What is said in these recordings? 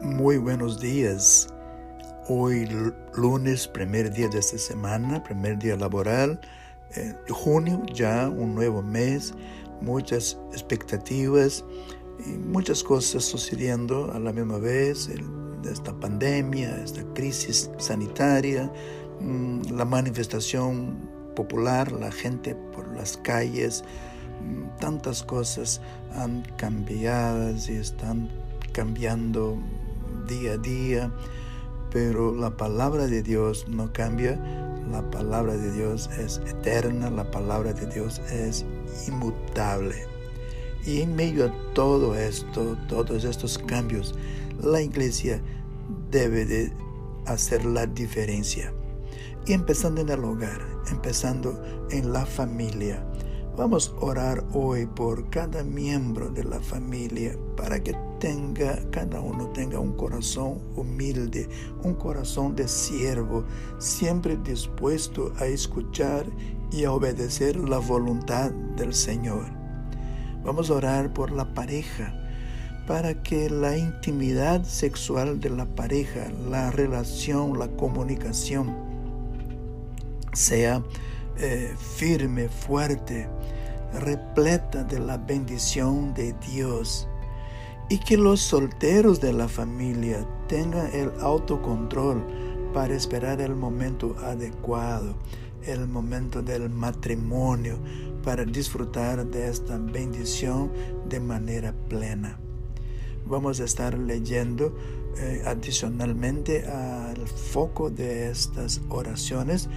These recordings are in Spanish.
Muy buenos días. Hoy lunes, primer día de esta semana, primer día laboral, eh, junio, ya un nuevo mes, muchas expectativas y muchas cosas sucediendo a la misma vez, esta pandemia, esta crisis sanitaria, mm, la manifestación popular, la gente por las calles, mm, tantas cosas han cambiado y están cambiando día a día, pero la palabra de Dios no cambia, la palabra de Dios es eterna, la palabra de Dios es inmutable. Y en medio a todo esto, todos estos cambios, la iglesia debe de hacer la diferencia. Y empezando en el hogar, empezando en la familia. Vamos a orar hoy por cada miembro de la familia para que tenga, cada uno tenga un corazón humilde, un corazón de siervo, siempre dispuesto a escuchar y a obedecer la voluntad del Señor. Vamos a orar por la pareja para que la intimidad sexual de la pareja, la relación, la comunicación sea eh, firme, fuerte, repleta de la bendición de Dios. Y que los solteros de la familia tengan el autocontrol para esperar el momento adecuado, el momento del matrimonio, para disfrutar de esta bendición de manera plena. Vamos a estar leyendo eh, adicionalmente al foco de estas oraciones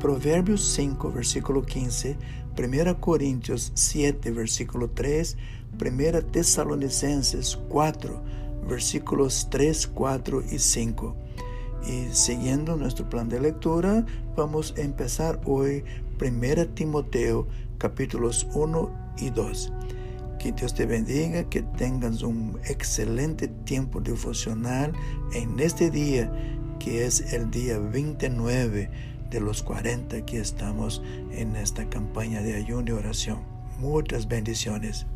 Proverbios 5, versículo 15, 1 Corintios 7, versículo 3, 1 Tesalonicenses 4, versículos 3, 4 y 5. Y siguiendo nuestro plan de lectura, vamos a empezar hoy 1 Timoteo capítulos 1 y 2. Que Dios te bendiga, que tengas un excelente tiempo devocional en este día, que es el día 29 de los 40 que estamos en esta campaña de ayuno y oración. Muchas bendiciones.